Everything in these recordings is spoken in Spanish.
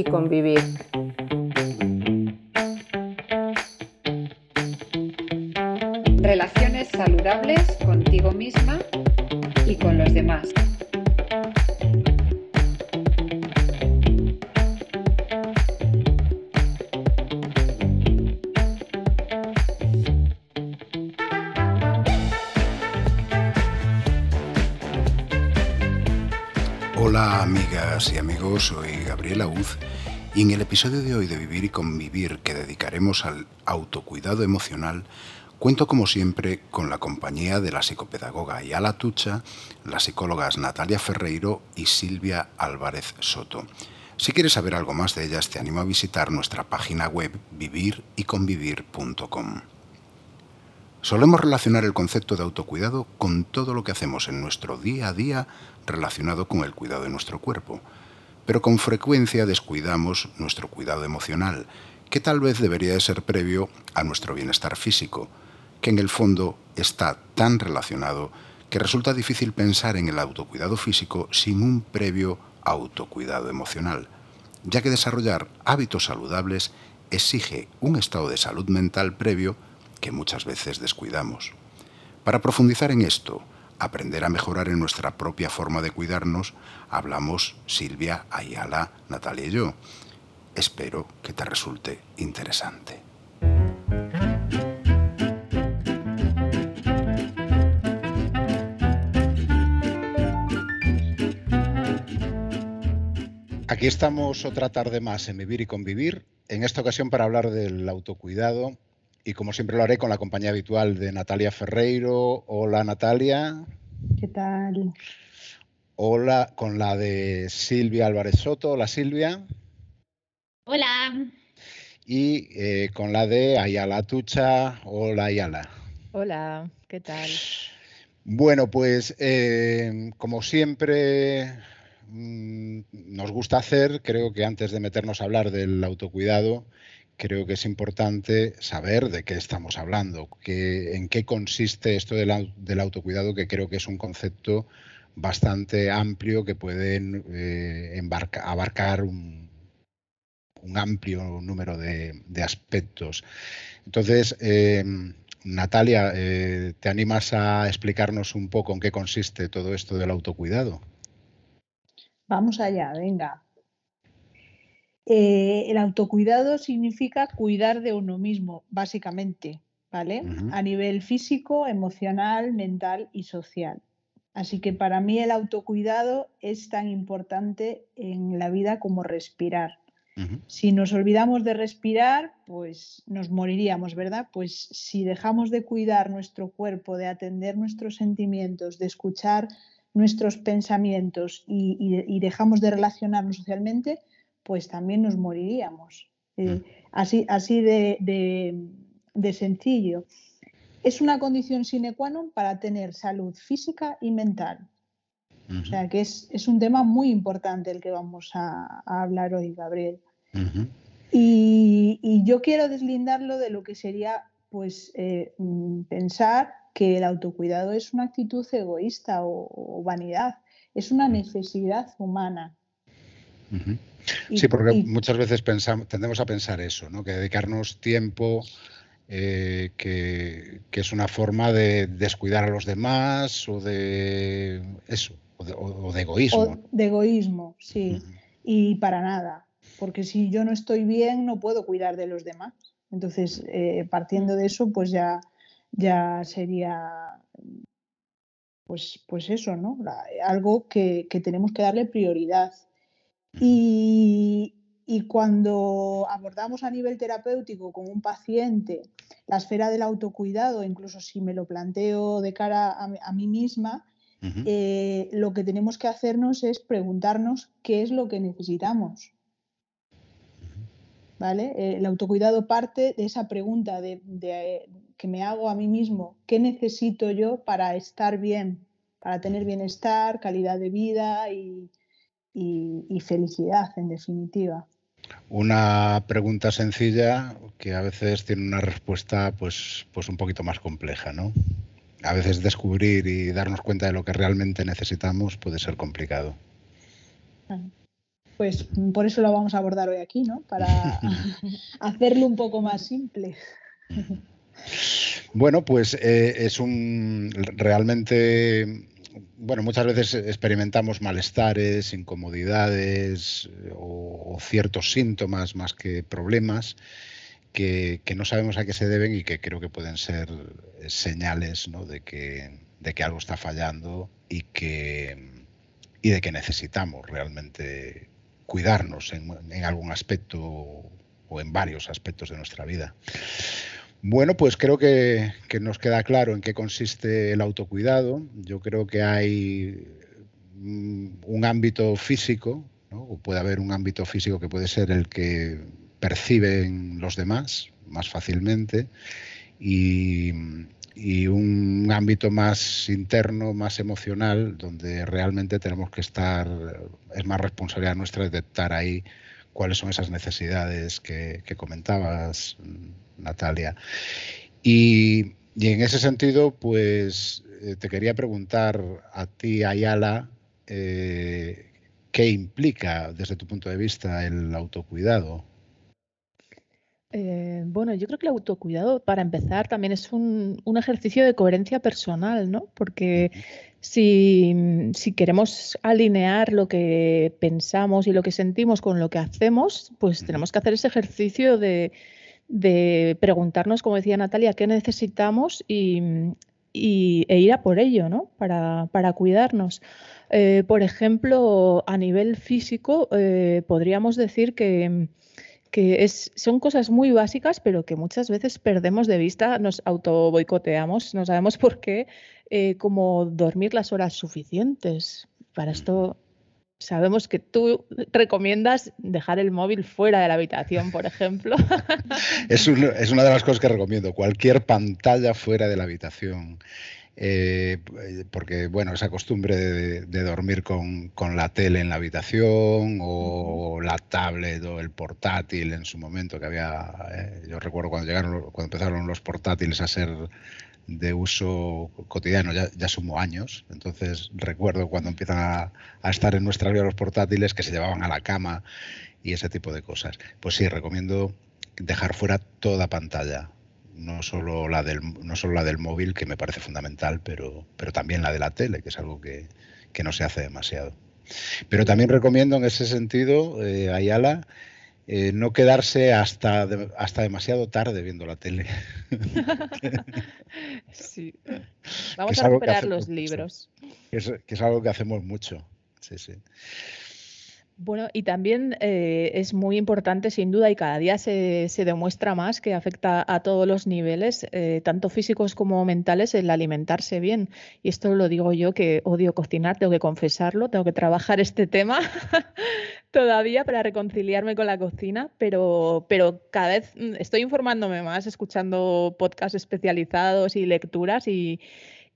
y convivir. En el episodio de hoy de Vivir y Convivir que dedicaremos al autocuidado emocional, cuento como siempre con la compañía de la psicopedagoga Ayala Tucha, las psicólogas Natalia Ferreiro y Silvia Álvarez Soto. Si quieres saber algo más de ellas, te animo a visitar nuestra página web viviryconvivir.com. Solemos relacionar el concepto de autocuidado con todo lo que hacemos en nuestro día a día relacionado con el cuidado de nuestro cuerpo, pero con frecuencia descuidamos nuestro cuidado emocional, que tal vez debería de ser previo a nuestro bienestar físico, que en el fondo está tan relacionado que resulta difícil pensar en el autocuidado físico sin un previo autocuidado emocional, ya que desarrollar hábitos saludables exige un estado de salud mental previo que muchas veces descuidamos. Para profundizar en esto, aprender a mejorar en nuestra propia forma de cuidarnos, hablamos Silvia, Ayala, Natalia y yo. Espero que te resulte interesante. Aquí estamos otra tarde más en Vivir y Convivir, en esta ocasión para hablar del autocuidado y como siempre lo haré con la compañía habitual de Natalia Ferreiro. Hola Natalia. ¿Qué tal? Hola, con la de Silvia Álvarez Soto. Hola Silvia. Hola. Y eh, con la de Ayala Tucha. Hola Ayala. Hola, ¿qué tal? Bueno, pues eh, como siempre mm, nos gusta hacer, creo que antes de meternos a hablar del autocuidado, creo que es importante saber de qué estamos hablando, en qué consiste esto del, autocuidado, que creo que es un concepto bastante amplio que puede eh, abarcar un, amplio número de, aspectos. Entonces, eh, Natalia, eh, ¿te animas a explicarnos un poco en qué consiste todo esto del autocuidado? Vamos allá, venga. Eh, el autocuidado significa cuidar de uno mismo, básicamente, ¿vale? A nivel físico, emocional, mental y social. Así que para mí el autocuidado es tan importante en la vida como respirar. Si nos olvidamos de respirar, pues nos moriríamos, ¿verdad? Pues si dejamos de cuidar nuestro cuerpo, de atender nuestros sentimientos, de escuchar nuestros pensamientos y dejamos de relacionarnos socialmente, pues también nos moriríamos. Eh, mm. así así de, sencillo. Es una condición sine qua non para tener salud física y mental. O sea que es, un tema muy importante el que vamos a, hablar hoy, Gabriel. y, yo quiero deslindarlo de lo que sería pues eh, mm, pensar que el autocuidado es una actitud egoísta o, vanidad, es una necesidad humana. Sí, porque muchas veces pensamos, tendemos a pensar eso, ¿no? que dedicarnos tiempo, eh, que, es una forma de descuidar a los demás o de eso, o de, egoísmo. de egoísmo, sí. Y para nada, porque si yo no estoy bien no puedo cuidar de los demás. Entonces, eh, partiendo de eso, pues ya, ya sería pues, pues eso, ¿no? Algo que, que tenemos que darle prioridad. Y, cuando abordamos a nivel terapéutico con un paciente la esfera del autocuidado, incluso si me lo planteo de cara a, mí misma, eh, lo que tenemos que hacernos es preguntarnos qué es lo que necesitamos. ¿Vale? El autocuidado parte de esa pregunta de, que me hago a mí mismo, ¿qué necesito yo para estar bien, para tener bienestar, calidad de vida y, y, felicidad, en definitiva. Una pregunta sencilla que a veces tiene una respuesta pues, pues un poquito más compleja, ¿no? A veces descubrir y darnos cuenta de lo que realmente necesitamos puede ser complicado. pues por eso lo vamos a abordar hoy aquí, ¿no? Para hacerlo un poco más simple. Bueno, pues eh, es un realmente bueno, muchas veces experimentamos malestares, incomodidades o, ciertos síntomas más que problemas que, no sabemos a qué se deben y que creo que pueden ser señales de, que, de que algo está fallando y, que, y de que necesitamos realmente cuidarnos en algún aspecto o en varios aspectos de nuestra vida. Bueno, pues creo que, nos queda claro en qué consiste el autocuidado. Yo creo que hay mm, un ámbito físico, o puede haber un ámbito físico que puede ser el que perciben los demás más fácilmente y, un ámbito más interno, más emocional, donde realmente tenemos que estar, es más responsabilidad nuestra detectar ahí cuáles son esas necesidades que comentabas, Natalia. Y, en ese sentido, pues eh, te quería preguntar a ti, Ayala, eh, ¿qué implica desde tu punto de vista el autocuidado? Eh, bueno, yo creo que el autocuidado, para empezar, también es un, ejercicio de coherencia personal, ¿no? Porque si, queremos alinear lo que pensamos y lo que sentimos con lo que hacemos, pues tenemos que hacer ese ejercicio de, de preguntarnos, como decía Natalia, qué necesitamos y, e ir a por ello, ¿no? Para, cuidarnos. Eh, por ejemplo, a nivel físico, eh, podríamos decir que, es, son cosas muy básicas, pero que muchas veces perdemos de vista, nos auto boicoteamos, no sabemos por qué, eh, como dormir las horas suficientes. Para esto Sabemos que tú recomiendas dejar el móvil fuera de la habitación, por ejemplo. Es, una de las cosas que recomiendo, cualquier pantalla fuera de la habitación. Eh, porque, bueno, esa costumbre de, dormir con, la tele en la habitación o la tablet o el portátil en su momento que había, eh, yo recuerdo cuando llegaron, cuando empezaron los portátiles a ser de uso cotidiano, ya, ya sumo años, entonces recuerdo cuando empiezan a, estar en nuestra vida los portátiles que se llevaban a la cama y ese tipo de cosas. Pues sí, recomiendo dejar fuera toda pantalla, no solo la del, no solo la del móvil, que me parece fundamental, pero, pero también la de la tele, que es algo que, no se hace demasiado. Pero también recomiendo en ese sentido, eh, Ayala, eh, no quedarse hasta, hasta demasiado tarde viendo la tele. sí. Vamos a recuperar los libros. Que es, que es, algo que hacemos mucho. Sí, sí. Bueno, y también eh, es muy importante, sin duda, y cada día se, demuestra más que afecta a todos los niveles, eh, tanto físicos como mentales, el alimentarse bien. Y esto lo digo yo que odio cocinar, tengo que confesarlo, tengo que trabajar este tema todavía para reconciliarme con la cocina, pero, pero cada vez estoy informándome más, escuchando podcasts especializados y lecturas y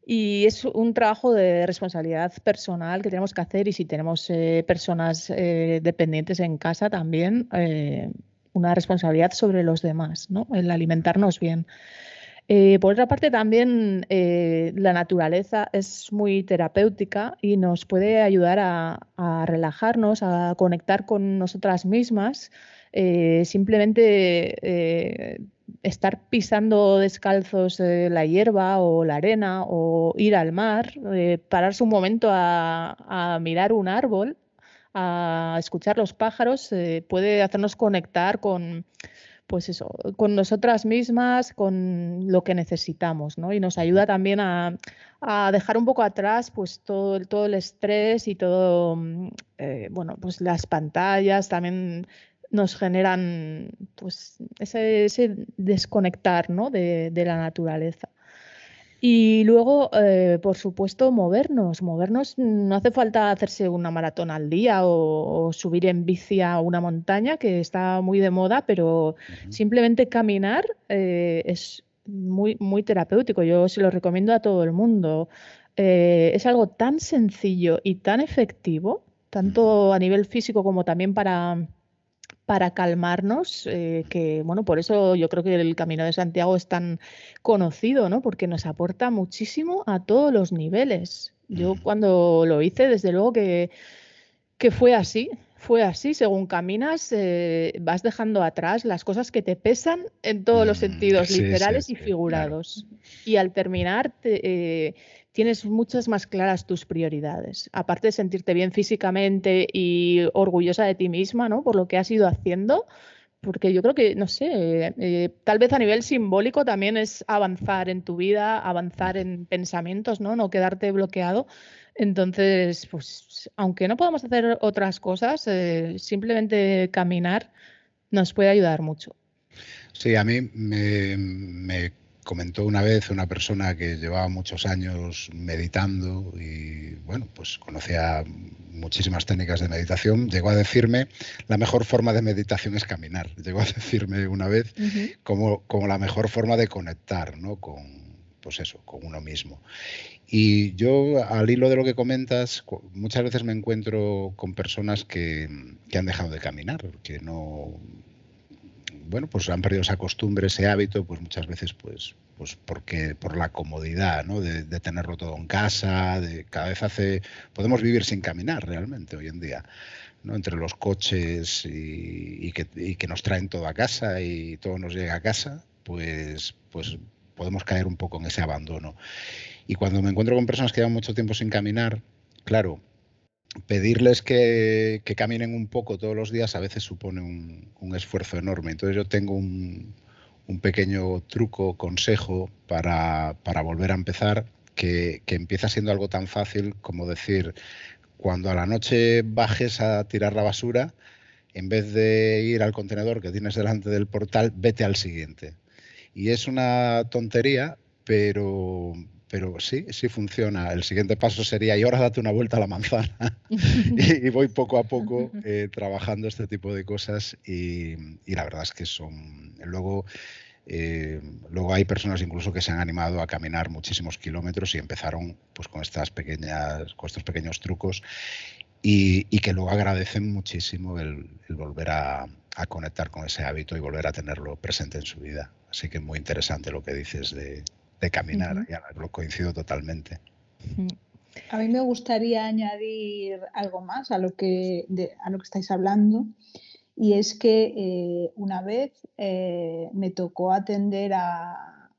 y es un trabajo de responsabilidad personal que tenemos que hacer y si tenemos eh, personas eh, dependientes en casa también, eh, una responsabilidad sobre los demás, ¿no? el alimentarnos bien. Por otra parte, también la naturaleza es muy terapéutica y nos puede ayudar a relajarnos, a conectar con nosotras mismas. Eh, simplemente eh, estar pisando descalzos la hierba o la arena o ir al mar, eh, pararse un momento a, mirar un árbol, a escuchar los pájaros, puede hacernos conectar con, pues eso, con nosotras mismas, con lo que necesitamos, ¿no? Y nos ayuda también a, dejar un poco atrás pues todo, todo el estrés y todo, mm, bueno, pues las pantallas, también nos generan pues, ese, desconectar ¿no? de, la naturaleza. Y luego, eh, por supuesto, movernos. Movernos no hace falta hacerse una maratón al día o, subir en bici a una montaña, que está muy de moda, pero simplemente caminar eh, es muy, muy terapéutico. Yo se lo recomiendo a todo el mundo. Eh, es algo tan sencillo y tan efectivo, tanto a nivel físico como también para para calmarnos, eh, que bueno, por eso yo creo que el Camino de Santiago es tan conocido, ¿no? Porque nos aporta muchísimo a todos los niveles. Yo cuando lo hice, desde luego que, que fue así. fue así. Según caminas, eh, vas dejando atrás las cosas que te pesan en todos los mm, sentidos, literales y figurados. Y al terminar, eh, tienes muchas más claras tus prioridades. Aparte de sentirte bien físicamente y orgullosa de ti misma, ¿no? Por lo que has ido haciendo. Porque yo creo que, no sé, eh, tal vez a nivel simbólico también es avanzar en tu vida, avanzar en pensamientos, ¿no? No quedarte bloqueado. Entonces, pues, aunque no podamos hacer otras cosas, eh, simplemente caminar nos puede ayudar mucho. Sí, a mí me, comentó una vez una persona que llevaba muchos años meditando y, bueno, pues conocía muchísimas técnicas de meditación, llegó a decirme, la mejor forma de meditación es caminar. Llegó a decirme una vez como, como la mejor forma de conectar, ¿no? Con, pues eso, con uno mismo. Y yo, al hilo de lo que comentas, muchas veces me encuentro con personas que, han dejado de caminar, que no, bueno, pues han perdido esa costumbre, ese hábito, pues muchas veces, pues, pues porque por la comodidad, ¿no? De, tenerlo todo en casa, de cada vez hace, podemos vivir sin caminar realmente hoy en día. ¿no? entre los coches y, que, y, que, nos traen todo a casa y todo nos llega a casa, pues, pues podemos caer un poco en ese abandono. Y cuando me encuentro con personas que llevan mucho tiempo sin caminar, claro, pedirles que, caminen un poco todos los días a veces supone un, esfuerzo enorme. Entonces yo tengo un, pequeño truco, consejo para, volver a empezar, que, que, empieza siendo algo tan fácil como decir, cuando a la noche bajes a tirar la basura, en vez de ir al contenedor que tienes delante del portal, vete al siguiente. Y es una tontería, pero, pero sí, sí funciona. El siguiente paso sería, y ahora date una vuelta a la manzana. y, voy poco a poco eh, trabajando este tipo de cosas y, la verdad es que son... Luego, eh, luego hay personas incluso que se han animado a caminar muchísimos kilómetros y empezaron pues, con, estas pequeñas, con estos pequeños trucos y, que luego agradecen muchísimo el, volver a, conectar con ese hábito y volver a tenerlo presente en su vida. Así que muy interesante lo que dices de, caminar, ya lo coincido totalmente. A mí me gustaría añadir algo más a lo que, a lo que estáis hablando y es que eh, una vez eh, me tocó atender a,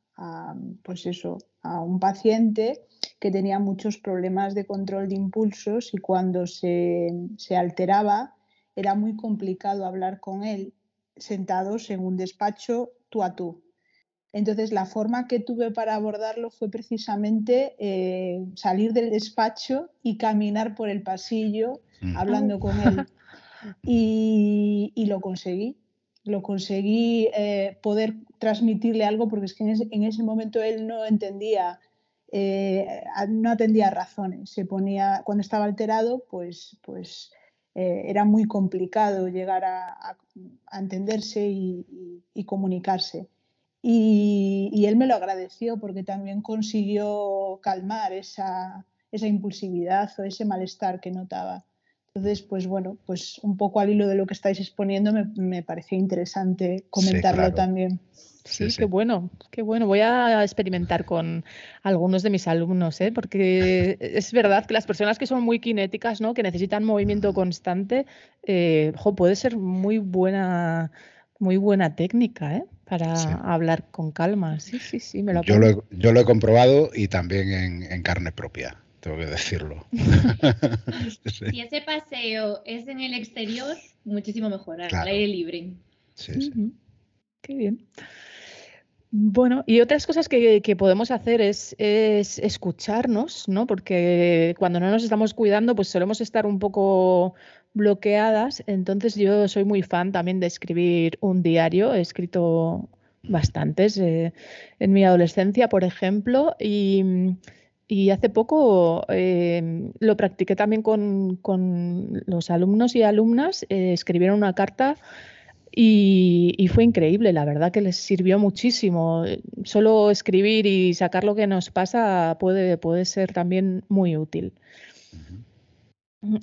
pues eso, a un paciente que tenía muchos problemas de control de impulsos y cuando se, se alteraba era muy complicado hablar con él sentados en un despacho tú a tú. Entonces, la forma que tuve para abordarlo fue precisamente eh, salir del despacho y caminar por el pasillo mm. hablando con él. Y, lo conseguí. Lo conseguí eh, poder transmitirle algo porque es que en ese, momento él no entendía, eh, no atendía razones. Se ponía, cuando estaba alterado, pues, pues era muy complicado llegar a, entenderse y comunicarse. Y, él me lo agradeció porque también consiguió calmar esa, impulsividad o ese malestar que notaba. Entonces, pues bueno, pues un poco al hilo de lo que estáis exponiendo me, me pareció interesante comentarlo también. Sí, qué bueno, qué bueno. Voy a experimentar con algunos de mis alumnos, ¿eh? porque es verdad que las personas que son muy cinéticas, ¿no? que necesitan movimiento constante, eh, puede ser muy buena, muy buena técnica, ¿eh? para hablar con calma. Sí, sí, sí, me lo yo lo, he, yo lo he comprobado y también en, carne propia, tengo que decirlo. Si ese paseo es en el exterior, muchísimo mejor, al aire libre. Sí, sí. Qué bien. Bueno, y otras cosas que, podemos hacer es, es, escucharnos, ¿no? Porque cuando no nos estamos cuidando, pues solemos estar un poco bloqueadas. Entonces yo soy muy fan también de escribir un diario. He escrito bastantes eh, en mi adolescencia, por ejemplo, y, hace poco eh, lo practiqué también con, los alumnos y alumnas. Eh, escribieron una carta y, fue increíble, la verdad que les sirvió muchísimo. Solo escribir y sacar lo que nos pasa puede, puede ser también muy útil.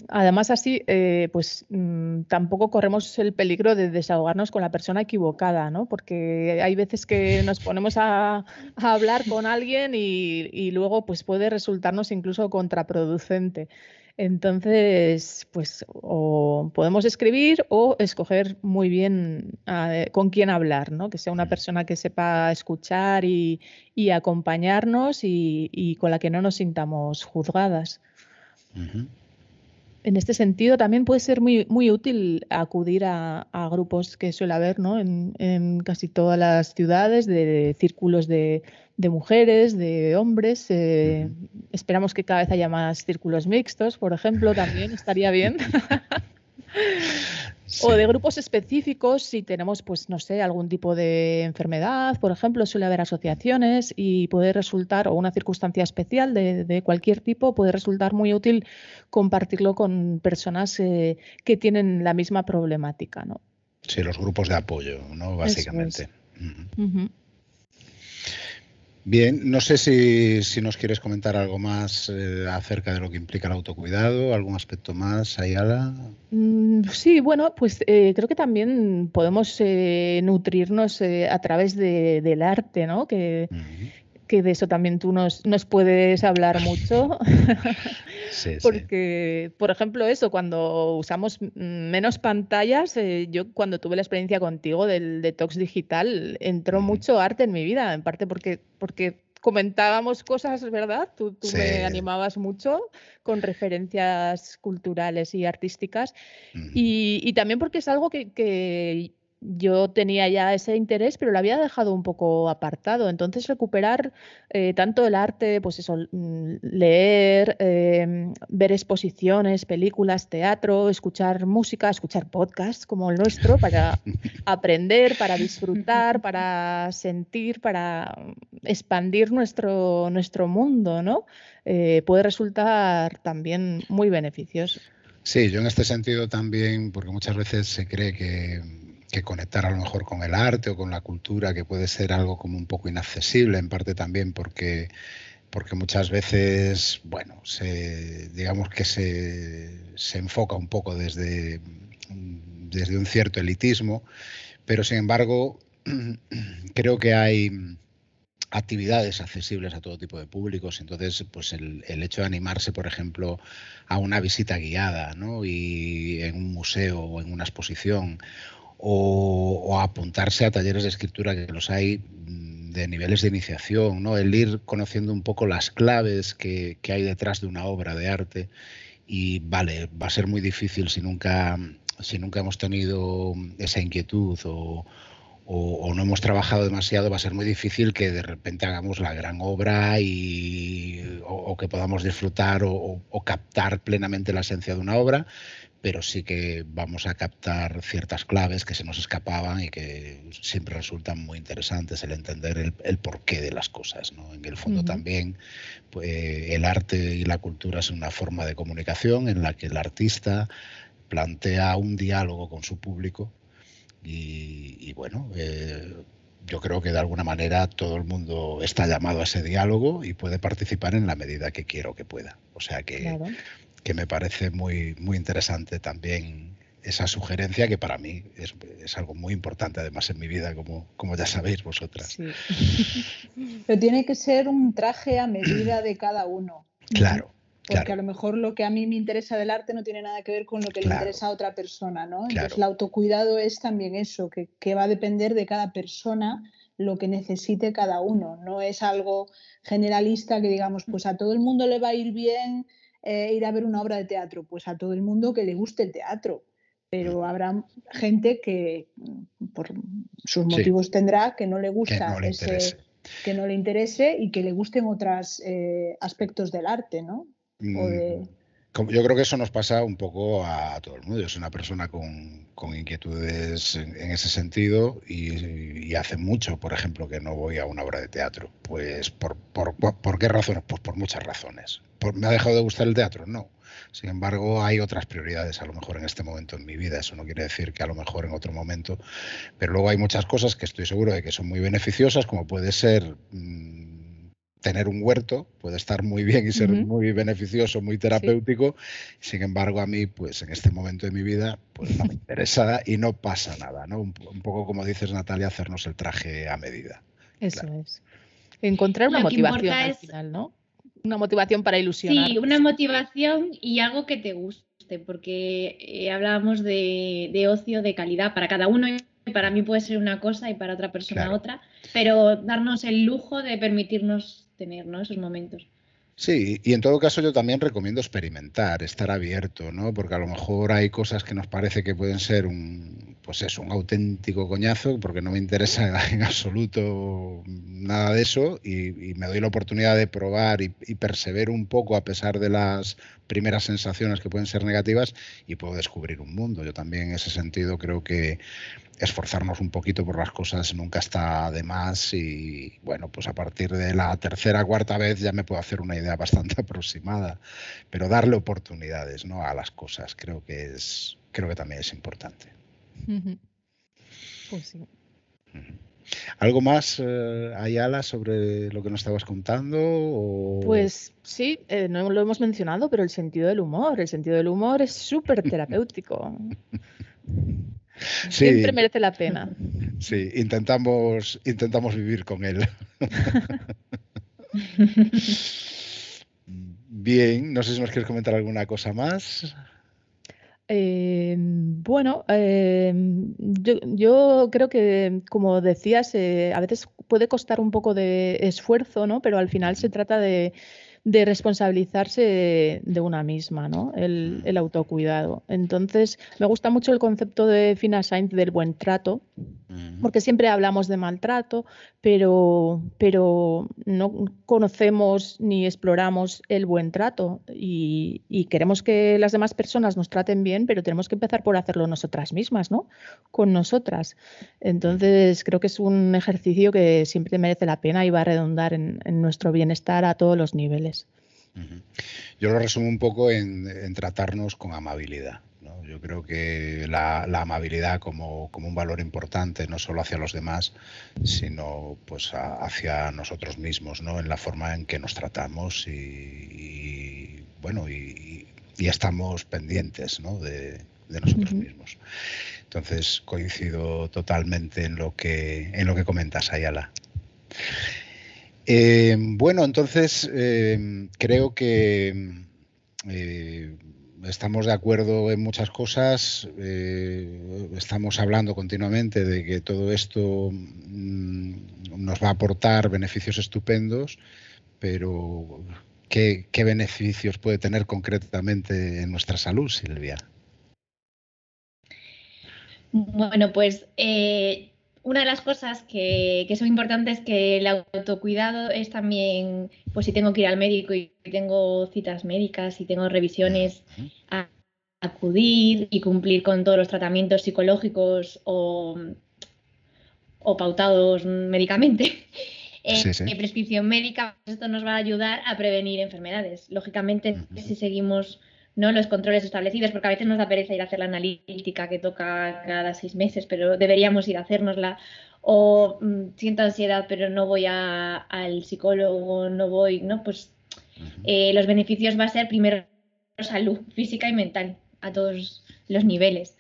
Además, así, eh, pues mm, tampoco corremos el peligro de desahogarnos con la persona equivocada, ¿no? Porque hay veces que nos ponemos a, hablar con alguien y, luego pues puede resultarnos incluso contraproducente. Entonces, pues o podemos escribir o escoger muy bien ah, con quién hablar, ¿no? Que sea una persona que sepa escuchar y, acompañarnos y, con la que no nos sintamos juzgadas en este sentido también puede ser muy, muy útil acudir a, grupos que suele haber ¿no? en, casi todas las ciudades, de, círculos de, mujeres, de hombres. Eh, esperamos que cada vez haya más círculos mixtos, por ejemplo, también estaría bien. O de grupos específicos, si tenemos, pues, no sé, algún tipo de enfermedad, por ejemplo, suele haber asociaciones y puede resultar, o una circunstancia especial de, cualquier tipo, puede resultar muy útil compartirlo con personas eh, que tienen la misma problemática, ¿no? Sí, los grupos de apoyo, ¿no? Básicamente. Bien, no sé si, nos quieres comentar algo más eh, acerca de lo que implica el autocuidado, algún aspecto más, Ayala. Mm, sí, bueno, pues eh, creo que también podemos eh, nutrirnos a través del arte, ¿no? Que, que de eso también tú nos, nos puedes hablar mucho. sí, Porque, por ejemplo, eso, cuando usamos menos pantallas, eh, yo cuando tuve la experiencia contigo del detox digital, entró mucho arte en mi vida, en parte porque, porque comentábamos cosas, ¿verdad? Tú, me animabas mucho con referencias culturales y artísticas. y, también porque es algo que, que yo tenía ya ese interés, pero lo había dejado un poco apartado. Entonces, recuperar eh, tanto el arte, pues eso, mm, leer, em, ver exposiciones, películas, teatro, escuchar música, escuchar podcasts como el nuestro para aprender, para disfrutar, para sentir, para expandir nuestro, nuestro mundo, ¿no? Eh, puede resultar también muy beneficioso. Sí, yo en este sentido también, porque muchas veces se cree que que conectar a lo mejor con el arte o con la cultura, que puede ser algo como un poco inaccesible, en parte también porque, porque muchas veces, bueno, se, digamos que se, se enfoca un poco desde, desde un cierto elitismo, pero sin embargo creo que hay actividades accesibles a todo tipo de públicos. Entonces, pues el, el, hecho de animarse, por ejemplo, a una visita guiada, ¿no? Y en un museo o en una exposición, o, apuntarse a talleres de escritura que los hay mm, de niveles de iniciación, ¿no? El ir conociendo un poco las claves que, hay detrás de una obra de arte y vale, va a ser muy difícil si nunca, si nunca hemos tenido esa inquietud o, no hemos trabajado demasiado, va a ser muy difícil que de repente hagamos la gran obra y, o, que podamos disfrutar o, captar plenamente la esencia de una obra pero sí que vamos a captar ciertas claves que se nos escapaban y que siempre resultan muy interesantes el entender el, porqué de las cosas. ¿no? En el fondo también pues, el arte y la cultura es una forma de comunicación en la que el artista plantea un diálogo con su público y, bueno, eh, yo creo que de alguna manera todo el mundo está llamado a ese diálogo y puede participar en la medida que quiera o que pueda. O sea que que me parece muy, muy interesante también esa sugerencia que para mí es, algo muy importante además en mi vida, como, como ya sabéis vosotras. Pero tiene que ser un traje a medida de cada uno. Claro. Porque a lo mejor lo que a mí me interesa del arte no tiene nada que ver con lo que le interesa a otra persona, ¿no? Entonces el autocuidado es también eso, que, que va a depender de cada persona lo que necesite cada uno. No es algo generalista que digamos, pues a todo el mundo le va a ir bien eh, ir a ver una obra de teatro? Pues a todo el mundo que le guste el teatro, pero habrá gente que mm, por sus motivos tendrá que no le gusta que ese, que no le interese y que le gusten otros eh, aspectos del arte, ¿no? Mm, yo creo que eso nos pasa un poco a todo el mundo. Yo soy una persona con, inquietudes en, ese sentido y, hace mucho, por ejemplo, que no voy a una obra de teatro. Pues, ¿por, por, por qué razones? Pues por muchas razones. ¿Me ha dejado de gustar el teatro? No. Sin embargo, hay otras prioridades a lo mejor en este momento en mi vida. Eso no quiere decir que a lo mejor en otro momento. Pero luego hay muchas cosas que estoy seguro de que son muy beneficiosas, como puede ser... Mm, tener un huerto puede estar muy bien y ser muy beneficioso, muy terapéutico. Sin embargo, a mí, pues en este momento de mi vida, pues no me interesa y no pasa nada, ¿no? Un, poco como dices, Natalia, hacernos el traje a medida. Eso es. Encontrar una motivación al final, ¿no? Una motivación para ilusionar. Sí, una motivación y algo que te guste, porque eh, hablábamos de, ocio de calidad para cada uno. Para mí puede ser una cosa y para otra persona otra, pero darnos el lujo de permitirnos tener esos momentos. Sí, y en todo caso yo también recomiendo experimentar, estar abierto, ¿no? Porque a lo mejor hay cosas que nos parece que pueden ser un, pues eso, un auténtico coñazo, porque no me interesa en absoluto nada de eso, y, me doy la oportunidad de probar y, y un poco a pesar de las primeras sensaciones que pueden ser negativas y puedo descubrir un mundo. Yo también en ese sentido creo que esforzarnos un poquito por las cosas nunca está de más y bueno, pues a partir de la tercera, cuarta vez ya me puedo hacer una idea bastante aproximada, pero darle oportunidades ¿no? a las cosas creo que es creo que también es importante. Pues sí. ¿Algo más, eh, Ayala, sobre lo que nos estabas contando? Pues sí, eh, no lo hemos mencionado, pero el sentido del humor. El sentido del humor es súper terapéutico. Siempre merece la pena. Sí, intentamos, intentamos vivir con él. Bien, no sé si nos quieres comentar alguna cosa más. Eh, bueno, eh, yo, creo que, como decías, eh, a veces puede costar un poco de esfuerzo, ¿no? Pero al final se trata de, de responsabilizarse de, una misma, ¿no? El, el, autocuidado. Entonces, me gusta mucho el concepto de Fina Sainz del buen trato, porque siempre hablamos de maltrato, pero, pero no conocemos ni exploramos el buen trato y, queremos que las demás personas nos traten bien, pero tenemos que empezar por hacerlo nosotras mismas, ¿no? Con nosotras. Entonces, creo que es un ejercicio que siempre merece la pena y va a redundar en nuestro bienestar a todos los niveles. Yo lo resumo un poco en, tratarnos con amabilidad. Yo creo que la, amabilidad como, un valor importante, no solo hacia los demás, sino pues hacia nosotros mismos, ¿no? en la forma en que nos tratamos y, bueno, y, estamos pendientes de, nosotros mismos. Entonces coincido totalmente en lo que, en lo que comentas, Ayala. Eh, bueno, entonces eh, creo que eh, estamos de acuerdo en muchas cosas. estamos hablando continuamente de que todo esto mm, nos va a aportar beneficios estupendos, pero ¿qué, ¿qué, beneficios puede tener concretamente en nuestra salud, Silvia? Bueno, pues una de las cosas que, son importantes es que el autocuidado es también, pues si tengo que ir al médico y tengo citas médicas y tengo revisiones, a acudir y cumplir con todos los tratamientos psicológicos o, pautados médicamente. En prescripción médica, esto nos va a ayudar a prevenir enfermedades. Lógicamente, si seguimos ¿no? los controles establecidos, porque a veces nos da pereza ir a hacer la analítica que toca cada seis meses, pero deberíamos ir a hacérnosla. O mm, siento ansiedad, pero no voy al psicólogo, no voy, ¿no? Pues eh, los beneficios va a ser primero salud física y mental a todos los niveles.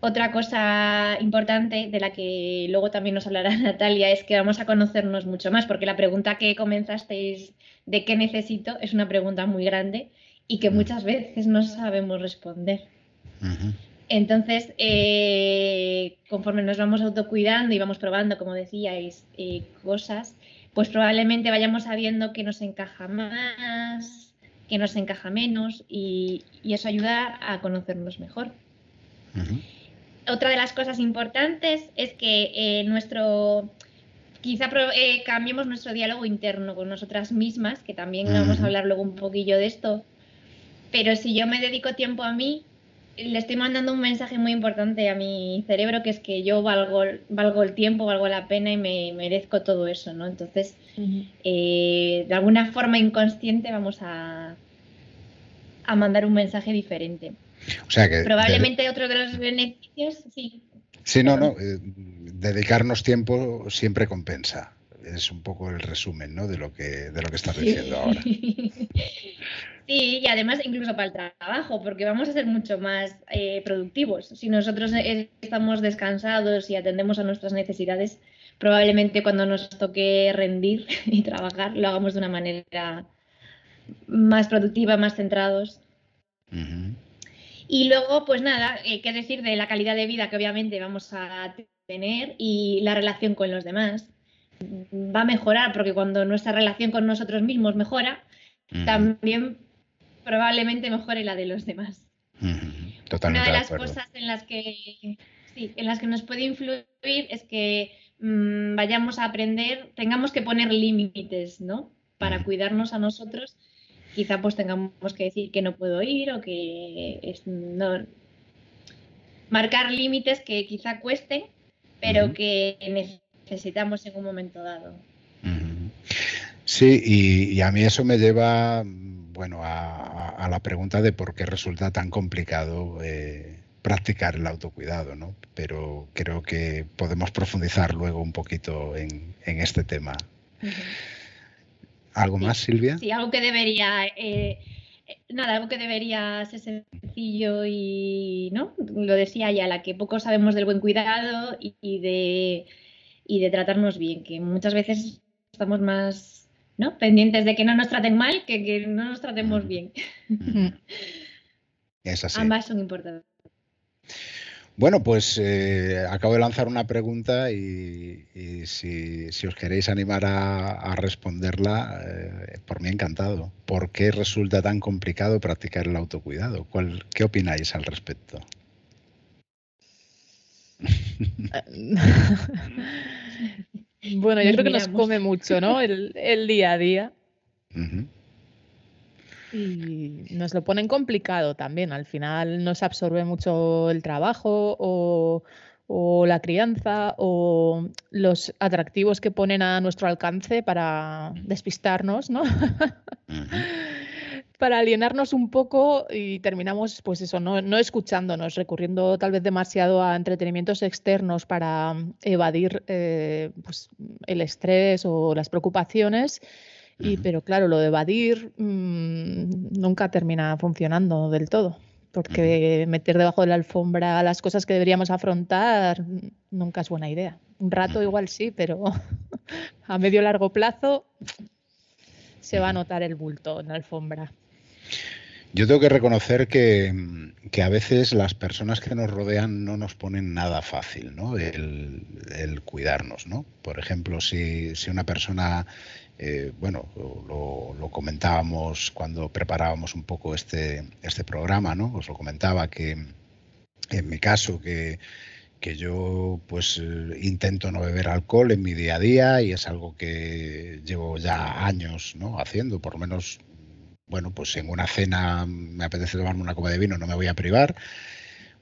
Otra cosa importante de la que luego también nos hablará Natalia es que vamos a conocernos mucho más, porque la pregunta que comenzasteis de qué necesito es una pregunta muy grande y que muchas veces no sabemos responder. Entonces, eh, conforme nos vamos autocuidando y vamos probando, como decíais, eh, cosas, pues probablemente vayamos sabiendo que nos encaja más, que nos encaja menos y, eso ayuda a conocernos mejor. Otra de las cosas importantes es que eh, nuestro, quizá cambiemos nuestro diálogo interno con nosotras mismas, que también vamos a hablar luego un poquillo de esto, pero si yo me dedico tiempo a mí, le estoy mandando un mensaje muy importante a mi cerebro, que es que yo valgo, valgo el tiempo, valgo la pena y me merezco todo eso, ¿no? Entonces, eh, de alguna forma inconsciente vamos a, a mandar un mensaje diferente. O sea que Probablemente otro de los beneficios, sí. Sí, no, no. Eh, dedicarnos tiempo siempre compensa. Es un poco el resumen, ¿no? De lo que, de lo que estás diciendo ahora. Sí, y además incluso para el trabajo, porque vamos a ser mucho más eh, productivos. Si nosotros eh, estamos descansados y atendemos a nuestras necesidades, probablemente cuando nos toque rendir y trabajar lo hagamos de una manera más productiva, más centrados. Y luego, pues nada, eh, qué decir de la calidad de vida que obviamente vamos a tener y la relación con los demás. Va a mejorar porque cuando nuestra relación con nosotros mismos mejora, también probablemente mejore la de los demás. Una de las cosas en las que sí, en las que nos puede influir es que mm, vayamos a aprender, tengamos que poner límites, ¿no? Para cuidarnos a nosotros. Quizá pues tengamos que decir que no puedo ir o que es, no marcar límites que quizá cuesten, pero que necesitamos en un momento dado. Sí, y, a mí eso me lleva bueno, a, la pregunta de por qué resulta tan complicado eh, practicar el autocuidado, ¿no? Pero creo que podemos profundizar luego un poquito en, este tema. ¿Algo más, Silvia? Sí, algo que debería, eh, nada, algo que debería ser sencillo y, ¿no? Lo decía ya, la que poco sabemos del buen cuidado y, de, y de tratarnos bien, que muchas veces estamos más ¿no? Pendientes de que no nos traten mal, que, que no nos tratemos bien. Es así. Ambas son importantes. Bueno, pues eh, acabo de lanzar una pregunta y, si, os queréis animar a, responderla, eh, por mí encantado. ¿Por qué resulta tan complicado practicar el autocuidado? ¿Cuál, ¿Qué opináis al respecto? Bueno, yo creo que nos come mucho, ¿no? El, día a día. Y nos lo ponen complicado también. Al final nos absorbe mucho el trabajo o, la crianza o los atractivos que ponen a nuestro alcance para despistarnos, ¿no? para alienarnos un poco y terminamos, pues eso, no, escuchándonos, recurriendo tal vez demasiado a entretenimientos externos para mm, evadir eh, pues, el estrés o las preocupaciones. Y, pero claro, lo de evadir mm, nunca termina funcionando del todo, porque meter debajo de la alfombra las cosas que deberíamos afrontar mm, nunca es buena idea. Un rato igual sí, pero a medio largo plazo se va a notar el bulto en la alfombra. Yo tengo que reconocer que, a veces las personas que nos rodean no nos ponen nada fácil, ¿no? El, cuidarnos, ¿no? Por ejemplo, si, una persona, eh, bueno, lo, comentábamos cuando preparábamos un poco este, este programa, ¿no? Os lo comentaba que en mi caso que, que yo pues intento no beber alcohol en mi día a día y es algo que llevo ya años ¿no? haciendo, por lo menos bueno, pues en una cena me apetece tomarme una copa de vino, no me voy a privar,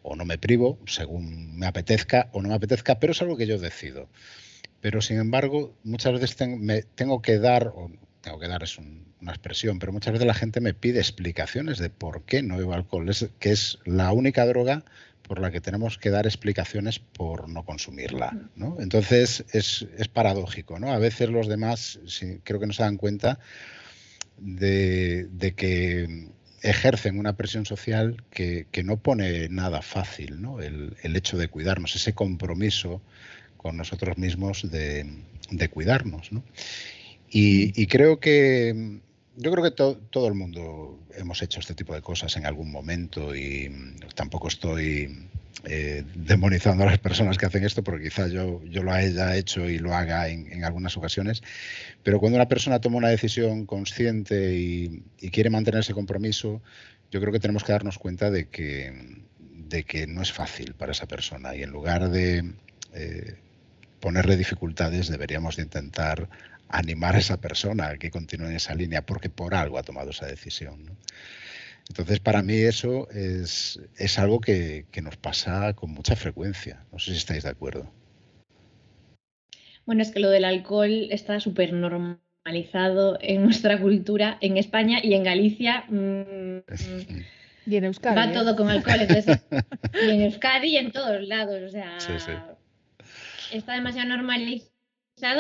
o no me privo, según me apetezca o no me apetezca, pero es algo que yo decido. Pero sin embargo, muchas veces tengo que dar, o tengo que dar es una expresión, pero muchas veces la gente me pide explicaciones de por qué no bebo alcohol, que es la única droga por la que tenemos que dar explicaciones por no consumirla. Entonces es, es, paradójico. ¿no? A veces los demás creo que no se dan cuenta de, que ejercen una presión social que, no pone nada fácil, ¿no? El, hecho de cuidarnos, ese compromiso con nosotros mismos de, cuidarnos. ¿no? Y, creo que yo creo que todo el mundo hemos hecho este tipo de cosas en algún momento y tampoco estoy eh, demonizando a las personas que hacen esto, porque quizá yo, yo lo haya hecho y lo haga en, algunas ocasiones, pero cuando una persona toma una decisión consciente y, quiere mantener ese compromiso, yo creo que tenemos que darnos cuenta de que, de que no es fácil para esa persona. Y en lugar de eh, ponerle dificultades deberíamos de intentar animar a esa persona a que continúe en esa línea porque por algo ha tomado esa decisión. ¿no? Entonces, para mí eso es, algo que, nos pasa con mucha frecuencia. No sé si estáis de acuerdo. Bueno, es que lo del alcohol está súper normalizado en nuestra cultura, en España y en Galicia. Mm, y en Euskadi. Va ¿eh? todo con alcohol. y en Euskadi y en todos lados. O sea, está demasiado normalizado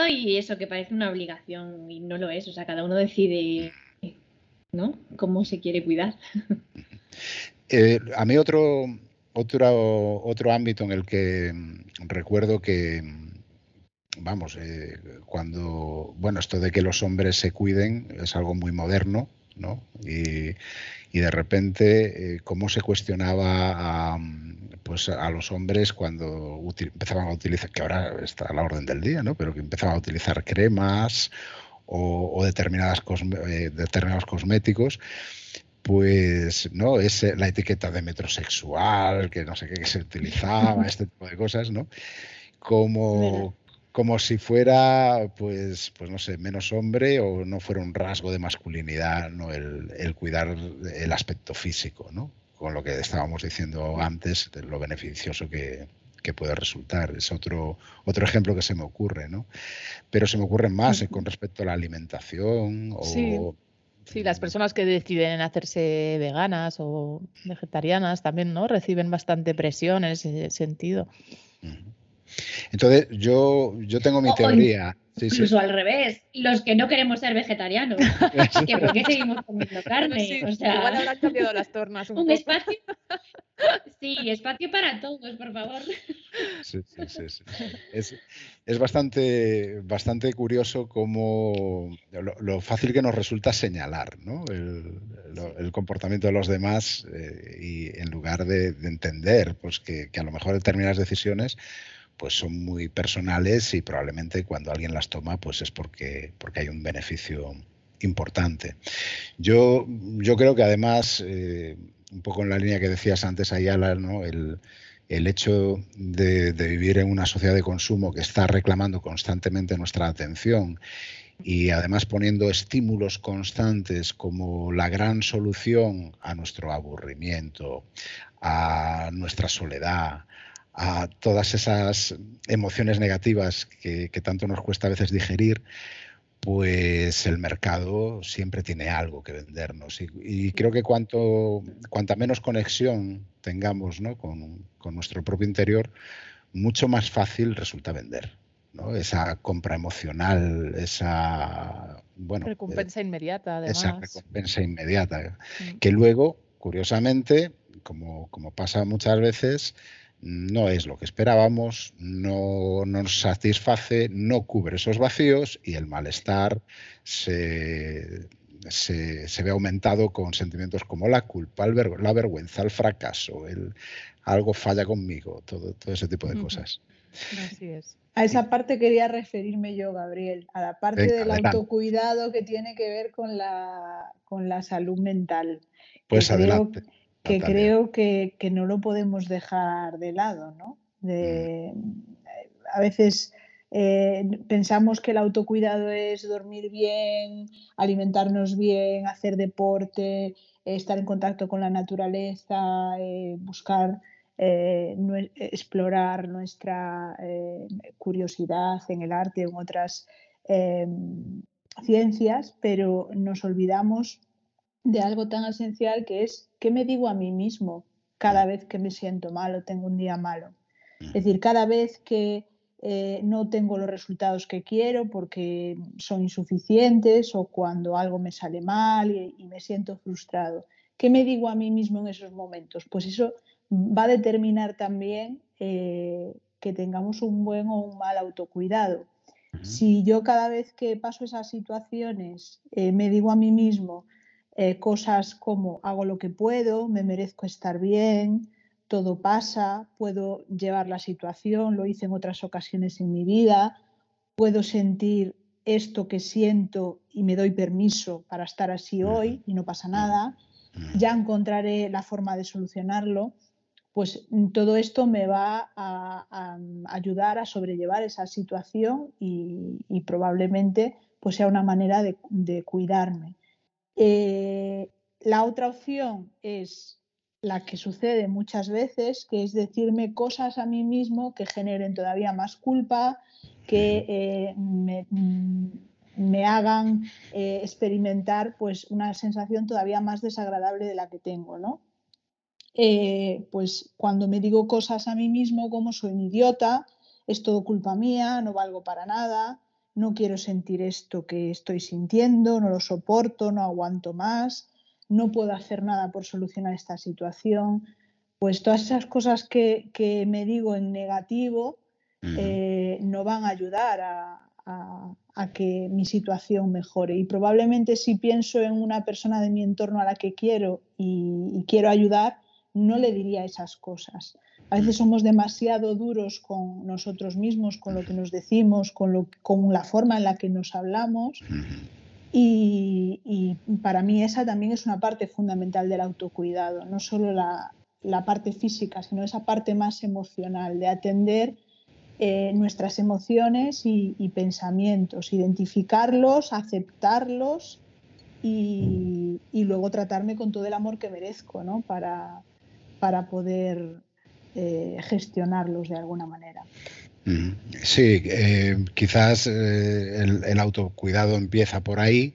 y eso que parece una obligación y no lo es. O sea, cada uno decide ¿no? Cómo se quiere cuidar. Eh, a mí otro, otro, otro ámbito en el que mm, recuerdo que, mm, vamos, cuando, bueno, esto de que los hombres se cuiden es algo muy moderno, ¿no? Y, de repente, cómo se cuestionaba a, pues, a los hombres cuando empezaban a utilizar, que ahora está a la orden del día, ¿no? Pero que empezaban a utilizar cremas o, determinadas determinados cosméticos pues no es la etiqueta de metrosexual, que no sé qué se utilizaba, este tipo de cosas, ¿no? Como, como si fuera, pues, pues no sé, menos hombre o no fuera un rasgo de masculinidad, ¿no? El, cuidar el aspecto físico, ¿no? Con lo que estábamos diciendo antes, de lo beneficioso que, puede resultar. Es otro, otro ejemplo que se me ocurre, ¿no? Pero se me ocurren más con respecto a la alimentación o, Sí, las personas que deciden hacerse veganas o vegetarianas también, ¿no? Reciben bastante presión en ese sentido. Entonces, yo, yo tengo mi teoría. incluso al revés, los que no queremos ser vegetarianos, que por qué seguimos comiendo carne. o sea, igual habrán cambiado las tornas un, espacio. Sí, espacio para todos, por favor. Sí, sí, sí. Es, bastante, bastante curioso cómo lo, fácil que nos resulta señalar ¿no? el, comportamiento de los demás eh, y en lugar de, entender pues, que, que a lo mejor determinadas decisiones pues son muy personales y probablemente cuando alguien las toma pues es porque, porque hay un beneficio importante. Yo, yo creo que además, eh, un poco en la línea que decías antes, Ayala, ¿no? el, el hecho de, vivir en una sociedad de consumo que está reclamando constantemente nuestra atención y además poniendo estímulos constantes como la gran solución a nuestro aburrimiento, a nuestra soledad, a todas esas emociones negativas que, tanto nos cuesta a veces digerir, pues el mercado siempre tiene algo que vendernos. Y, creo que cuanto, cuanta menos conexión tengamos con, nuestro propio interior, mucho más fácil resulta vender. Esa compra emocional, esa bueno, recompensa inmediata, además. Esa recompensa inmediata. Mm. Que luego, curiosamente, como, como pasa muchas veces, no es lo que esperábamos, no, nos satisface, no cubre esos vacíos y el malestar se, ve aumentado con sentimientos como la culpa, la vergüenza, el fracaso, el algo falla conmigo, todo, todo ese tipo de cosas. Así es. A esa parte quería referirme yo, Gabriel, a la parte del autocuidado que tiene que ver con la, con la salud mental. Pues adelante que creo que, no lo podemos dejar de lado, ¿no? Mm. a veces eh, pensamos que el autocuidado es dormir bien, alimentarnos bien, hacer deporte, estar en contacto con la naturaleza, eh, buscar eh, explorar nuestra curiosidad en el arte o en otras ciencias, pero nos olvidamos de algo tan esencial que es qué me digo a mí mismo cada vez que me siento mal o tengo un día malo. Es decir, cada vez que eh, no tengo los resultados que quiero porque son insuficientes o cuando algo me sale mal y, me siento frustrado. ¿Qué me digo a mí mismo en esos momentos? Pues eso va a determinar también eh, que tengamos un buen o un mal autocuidado. Si yo cada vez que paso esas situaciones eh, me digo a mí mismo, eh, cosas como hago lo que puedo, me merezco estar bien, todo pasa, puedo llevar la situación, lo hice en otras ocasiones en mi vida, puedo sentir esto que siento y me doy permiso para estar así hoy y no pasa nada, ya encontraré la forma de solucionarlo, pues mm, todo esto me va a, ayudar a sobrellevar esa situación y, probablemente pues sea una manera de cuidarme. Eh, la otra opción es la que sucede muchas veces, que es decirme cosas a mí mismo que generen todavía más culpa, que eh, mm, me, hagan eh, experimentar pues, una sensación todavía más desagradable de la que tengo, ¿no? pues cuando me digo cosas a mí mismo como soy un idiota, es todo culpa mía, no valgo para nada, no quiero sentir esto que estoy sintiendo, no lo soporto, no aguanto más, no puedo hacer nada por solucionar esta situación. Pues todas esas cosas que, me digo en negativo, eh, no van a ayudar a, que mi situación mejore. Y probablemente si pienso en una persona de mi entorno a la que quiero y, quiero ayudar, no le diría esas cosas. A veces somos demasiado duros con nosotros mismos, con lo que nos decimos, con, lo, con la forma en la que nos hablamos. Y, y, para mí esa también es una parte fundamental del autocuidado, no solo la, la parte física, sino esa parte más emocional, de atender eh, nuestras emociones y, pensamientos, identificarlos, aceptarlos y, luego tratarme con todo el amor que merezco ¿no? para, para poder eh, gestionarlos de alguna manera. Sí, eh, quizás el, autocuidado empieza por ahí,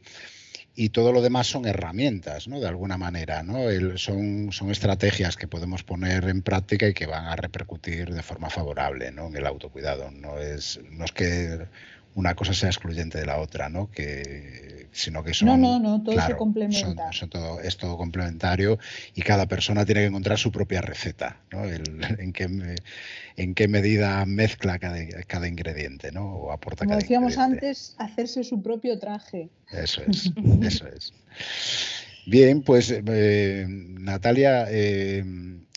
y todo lo demás son herramientas, ¿no? De alguna manera, ¿no? son, son estrategias que podemos poner en práctica y que van a repercutir de forma favorable, ¿no? En el autocuidado. No es, no es que una cosa sea excluyente de la otra, ¿no? Que, sino que son... No, no, no, todo se complementa. Son, todo, es todo complementario y cada persona tiene que encontrar su propia receta, ¿no? en, qué, en qué medida mezcla cada, cada ingrediente, ¿no? O aporta Como decíamos antes, hacerse su propio traje. Eso es, eso es. Bien, pues eh, Natalia, eh,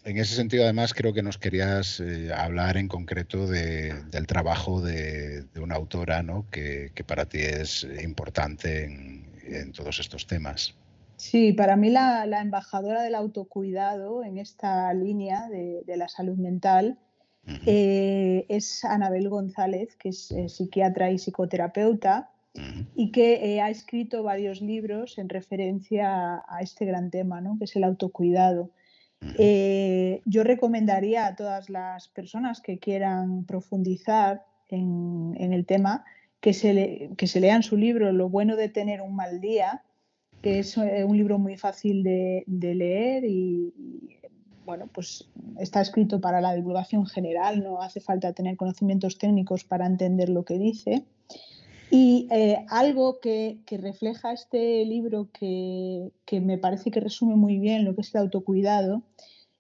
en ese sentido, además, creo que nos querías eh, hablar en concreto del trabajo de, una autora ¿no? que, para ti es importante en, todos estos temas. Sí, para mí la, embajadora del autocuidado en esta línea de, la salud mental eh, es Anabel González, que es eh, psiquiatra y psicoterapeuta y que ha escrito varios libros en referencia a, este gran tema, ¿no? que es el autocuidado. Eh, yo recomendaría a todas las personas que quieran profundizar en, el tema que se, que se, lean su libro Lo bueno de tener un mal día, que es eh, un libro muy fácil de, leer y, bueno, pues está escrito para la divulgación general, no hace falta tener conocimientos técnicos para entender lo que dice. Y eh, algo que, refleja este libro que, me parece que resume muy bien lo que es el autocuidado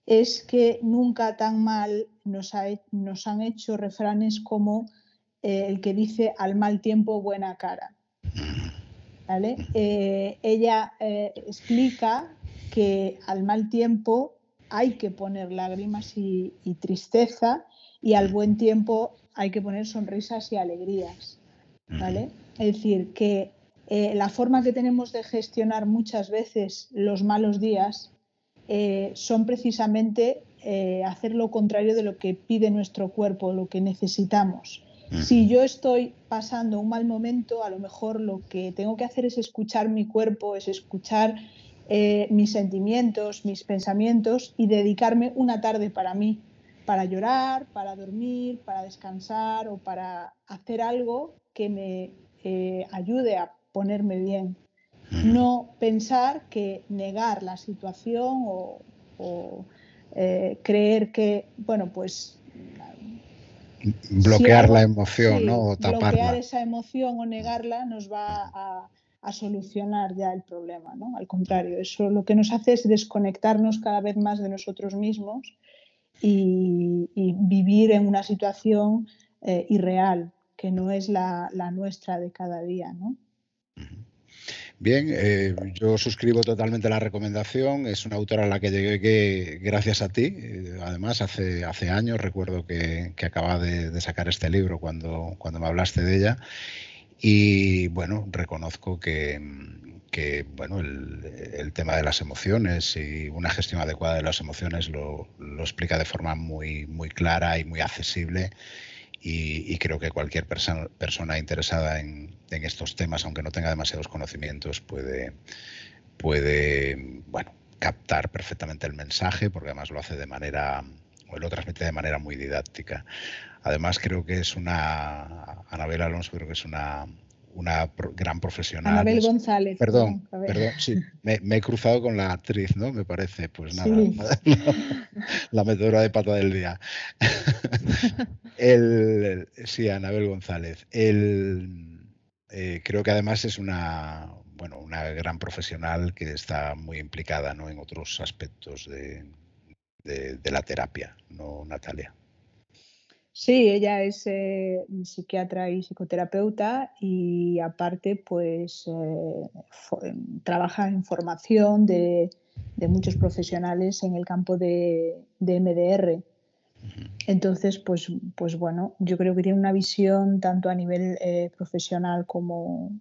es que nunca tan mal nos, han hecho refranes como eh, el que dice al mal tiempo buena cara. Eh, ella explica que al mal tiempo hay que poner lágrimas y tristeza y al buen tiempo hay que poner sonrisas y alegrías. ¿Vale? Es decir, que eh, la forma que tenemos de gestionar muchas veces los malos días eh, son precisamente eh, hacer lo contrario de lo que pide nuestro cuerpo, lo que necesitamos. Si yo estoy pasando un mal momento, a lo mejor lo que tengo que hacer es escuchar mi cuerpo, es escuchar mis sentimientos, mis pensamientos y dedicarme una tarde para mí, para llorar, para dormir, para descansar o para hacer algo que me eh, ayude a ponerme bien. No pensar que negar la situación o, eh, creer que, bueno, pues... Bloquear la emoción, ¿no? O taparla. Bloquear esa emoción o negarla nos va a, solucionar ya el problema, ¿no? Al contrario, eso lo que nos hace es desconectarnos cada vez más de nosotros mismos y, vivir en una situación eh, irreal, que no es la, nuestra de cada día, ¿no? Bien, eh, yo suscribo totalmente la recomendación. Es una autora a la que llegué gracias a ti. Eh, además, hace, años recuerdo que, que acaba de, sacar este libro cuando, cuando me hablaste de ella. Y bueno, reconozco que, bueno, el, tema de las emociones y una gestión adecuada de las emociones lo, lo explica de forma muy, muy clara y muy accesible y, creo que cualquier persona, interesada en, estos temas, aunque no tenga demasiados conocimientos, puede, puede bueno, captar perfectamente el mensaje, porque además lo hace de manera, o lo transmite de manera muy didáctica. Además, creo que es una, Anabel Alonso, creo que es una, una gran profesional. Anabel González. Perdón, perdón, sí, me, he cruzado con la actriz, ¿no? Me parece, pues nada, la, metedora de pata del día. el, sí, Anabel González. El, eh, creo que además es una, bueno, una gran profesional que está muy implicada ¿no? en otros aspectos de, de la terapia, ¿no, Natalia? Sí, ella es eh, psiquiatra y psicoterapeuta y aparte pues eh, trabaja en formación de, muchos profesionales en el campo de, MDR. Entonces, pues, pues bueno, yo creo que tiene una visión tanto a nivel profesional como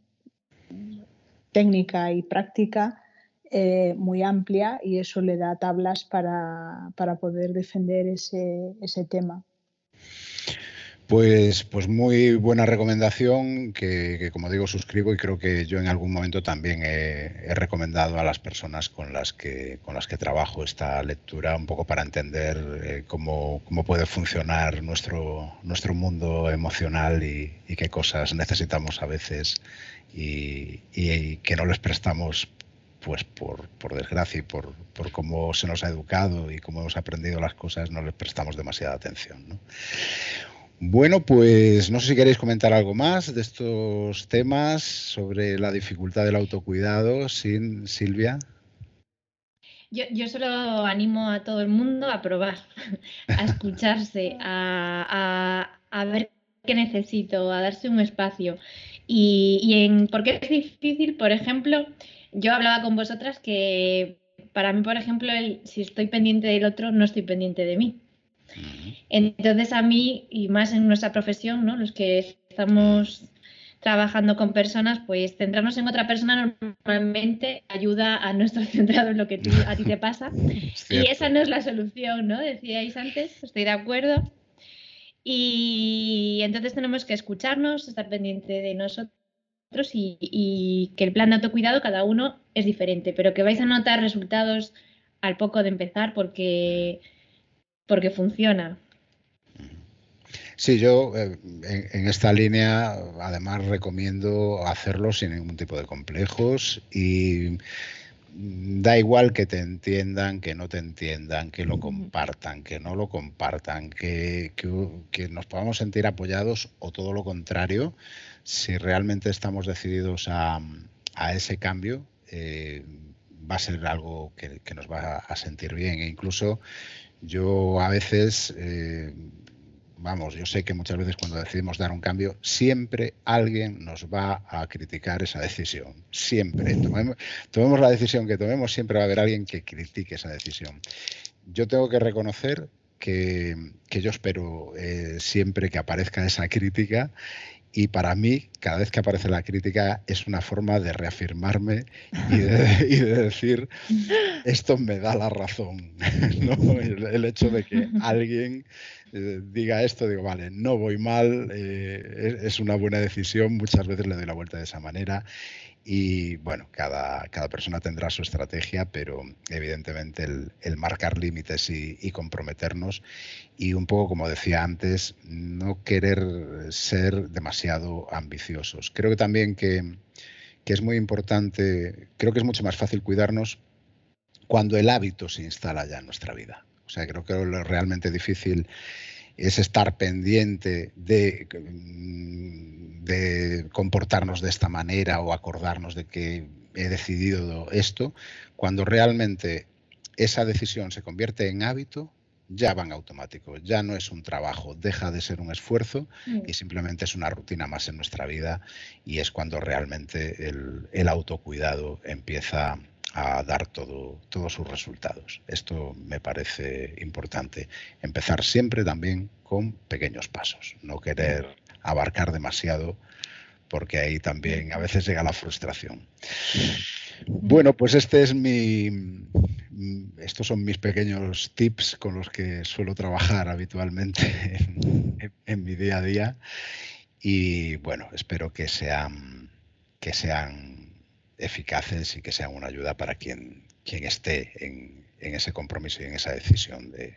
técnica y práctica eh, muy amplia y eso le da tablas para, poder defender ese, tema. Pues, pues muy buena recomendación que, como digo, suscribo y creo que yo en algún momento también he, recomendado a las personas con las que, con las que trabajo esta lectura, un poco para entender eh, cómo, puede funcionar nuestro, nuestro mundo emocional y, qué cosas necesitamos a veces y, y, que no les prestamos pues por, desgracia y por, cómo se nos ha educado y cómo hemos aprendido las cosas, no les prestamos demasiada atención. Bueno, pues no sé si queréis comentar algo más de estos temas sobre la dificultad del autocuidado, sin Silvia. Yo, solo animo a todo el mundo a probar, a escucharse, a, ver qué necesito, a darse un espacio. Y, y en por qué es difícil, por ejemplo, yo hablaba con vosotras que para mí, por ejemplo, el, si estoy pendiente del otro, no estoy pendiente de mí. Entonces a mí, y más en nuestra profesión, ¿no? los que estamos trabajando con personas, pues centrarnos en otra persona normalmente ayuda a no estar centrado en lo que a ti te pasa. y esa no es la solución, ¿no? Decíais antes, estoy de acuerdo. Y entonces tenemos que escucharnos, estar pendiente de nosotros y, que el plan de autocuidado cada uno es diferente, pero que vais a notar resultados al poco de empezar porque, porque funciona. Sí, yo eh, en, esta línea además recomiendo hacerlo sin ningún tipo de complejos y da igual que te entiendan, que no te entiendan, que lo compartan, que no lo compartan, que, que nos podamos sentir apoyados o todo lo contrario si realmente estamos decididos a, ese cambio, eh, va a ser algo que, nos va a sentir bien. E incluso yo a veces, eh, vamos, yo sé que muchas veces cuando decidimos dar un cambio, siempre alguien nos va a criticar esa decisión. Siempre. Tomemos, la decisión que tomemos, siempre va a haber alguien que critique esa decisión. Yo tengo que reconocer que, yo espero eh, siempre que aparezca esa crítica y para mí, cada vez que aparece la crítica, es una forma de reafirmarme y de, decir, esto me da la razón. el, hecho de que alguien eh, diga esto, digo, vale, no voy mal, eh, es, una buena decisión, muchas veces le doy la vuelta de esa manera. Y bueno, cada, cada persona tendrá su estrategia, pero evidentemente el, marcar límites y, comprometernos y un poco, como decía antes, no querer ser demasiado ambiciosos. Creo que también que, que es muy importante, creo que es mucho más fácil cuidarnos cuando el hábito se instala ya en nuestra vida. O sea, creo que lo realmente difícil es estar pendiente de, de comportarnos de esta manera o acordarnos de que he decidido esto, cuando realmente esa decisión se convierte en hábito, ya van automático, ya no es un trabajo, deja de ser un esfuerzo mm. y simplemente es una rutina más en nuestra vida y es cuando realmente el, el autocuidado empieza a dar todo, todos sus resultados. Esto me parece importante. Empezar siempre también con pequeños pasos, no querer abarcar demasiado porque ahí también a veces llega la frustración. Bueno, pues este es mi estos son mis pequeños tips con los que suelo trabajar habitualmente en, mi día a día y bueno, espero que sean que sean eficaces y que sean una ayuda para quien, quien esté en, ese compromiso y en esa decisión de,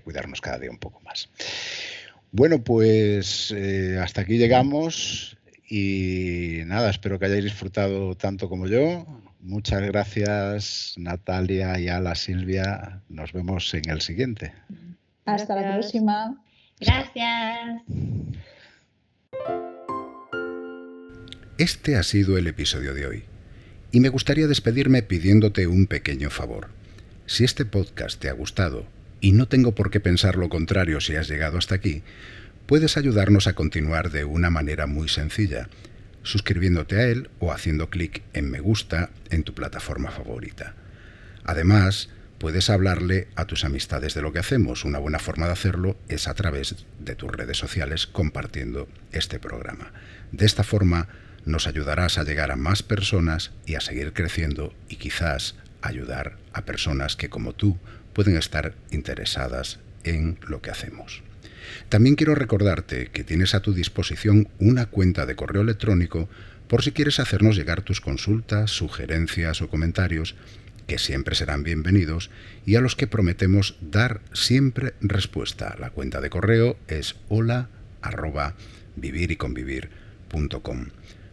cuidarnos cada día un poco más. Bueno, pues eh, hasta aquí llegamos y nada, espero que hayáis disfrutado tanto como yo. Muchas gracias Natalia y a la Silvia. Nos vemos en el siguiente. Hasta la próxima. Gracias. Este ha sido el episodio de hoy. Y me gustaría despedirme pidiéndote un pequeño favor. Si este podcast te ha gustado, y no tengo por qué pensar lo contrario si has llegado hasta aquí, puedes ayudarnos a continuar de una manera muy sencilla, suscribiéndote a él o haciendo clic en me gusta en tu plataforma favorita. Además, puedes hablarle a tus amistades de lo que hacemos. Una buena forma de hacerlo es a través de tus redes sociales compartiendo este programa. De esta forma nos ayudarás a llegar a más personas y a seguir creciendo y quizás ayudar a personas que como tú pueden estar interesadas en lo que hacemos. También quiero recordarte que tienes a tu disposición una cuenta de correo electrónico por si quieres hacernos llegar tus consultas, sugerencias o comentarios, que siempre serán bienvenidos y a los que prometemos dar siempre respuesta. La cuenta de correo es hola arroba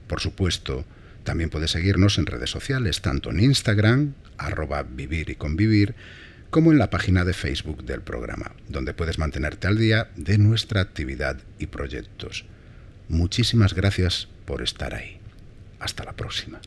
Por supuesto, también puedes seguirnos en redes sociales, tanto en Instagram, arroba vivir y convivir, como en la página de Facebook del programa, donde puedes mantenerte al día de nuestra actividad y proyectos. Muchísimas gracias por estar ahí. Hasta la próxima.